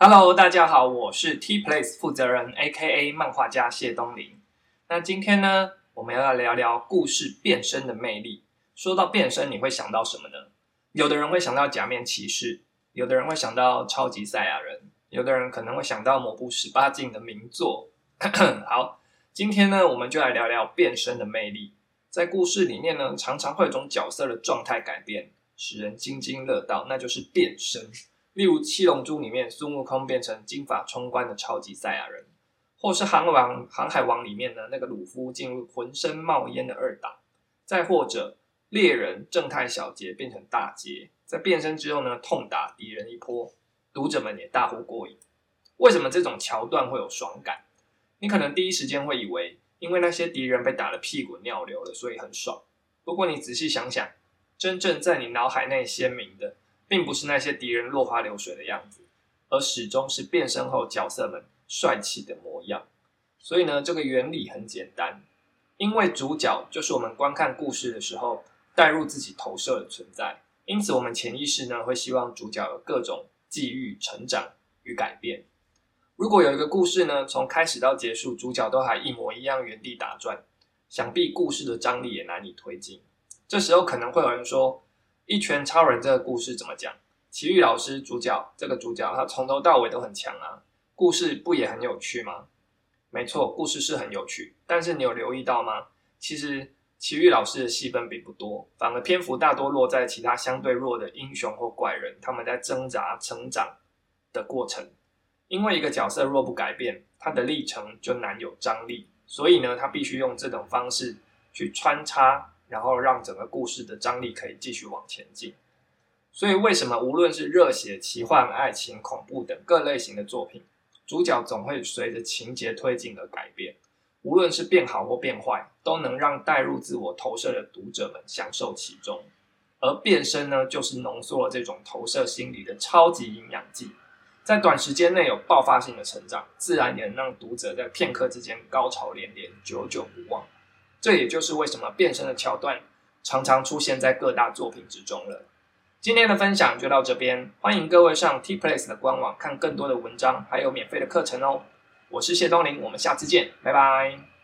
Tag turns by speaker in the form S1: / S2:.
S1: Hello，大家好，我是 T Place 负责人，A.K.A 漫画家谢东林。那今天呢，我们要来聊聊故事变身的魅力。说到变身，你会想到什么呢？有的人会想到假面骑士，有的人会想到超级赛亚人，有的人可能会想到某部十八禁的名作。好，今天呢，我们就来聊聊变身的魅力。在故事里面呢，常常会有种角色的状态改变，使人津津乐道，那就是变身。例如《七龙珠》里面孙悟空变成金发冲冠的超级赛亚人，或是《航王航海王》里面的那个鲁夫进入浑身冒烟的二档，再或者猎人正太小杰变成大杰，在变身之后呢，痛打敌人一波，读者们也大呼过瘾。为什么这种桥段会有爽感？你可能第一时间会以为，因为那些敌人被打得屁滚尿流了，所以很爽。不过你仔细想想，真正在你脑海内鲜明的。并不是那些敌人落花流水的样子，而始终是变身后角色们帅气的模样。所以呢，这个原理很简单，因为主角就是我们观看故事的时候带入自己投射的存在，因此我们潜意识呢会希望主角有各种际遇、成长与改变。如果有一个故事呢，从开始到结束，主角都还一模一样原地打转，想必故事的张力也难以推进。这时候可能会有人说。一拳超人这个故事怎么讲？奇遇老师主角这个主角，他从头到尾都很强啊，故事不也很有趣吗？没错，故事是很有趣，但是你有留意到吗？其实奇遇老师的戏份并不多，反而篇幅大多落在其他相对弱的英雄或怪人，他们在挣扎成长的过程。因为一个角色若不改变，他的历程就难有张力，所以呢，他必须用这种方式去穿插。然后让整个故事的张力可以继续往前进。所以，为什么无论是热血、奇幻、爱情、恐怖等各类型的作品，主角总会随着情节推进而改变？无论是变好或变坏，都能让带入自我投射的读者们享受其中。而变身呢，就是浓缩了这种投射心理的超级营养剂，在短时间内有爆发性的成长，自然也能让读者在片刻之间高潮连连，久久不忘。这也就是为什么变身的桥段常常出现在各大作品之中了。今天的分享就到这边，欢迎各位上 T Place 的官网看更多的文章，还有免费的课程哦。我是谢东林，我们下次见，拜拜。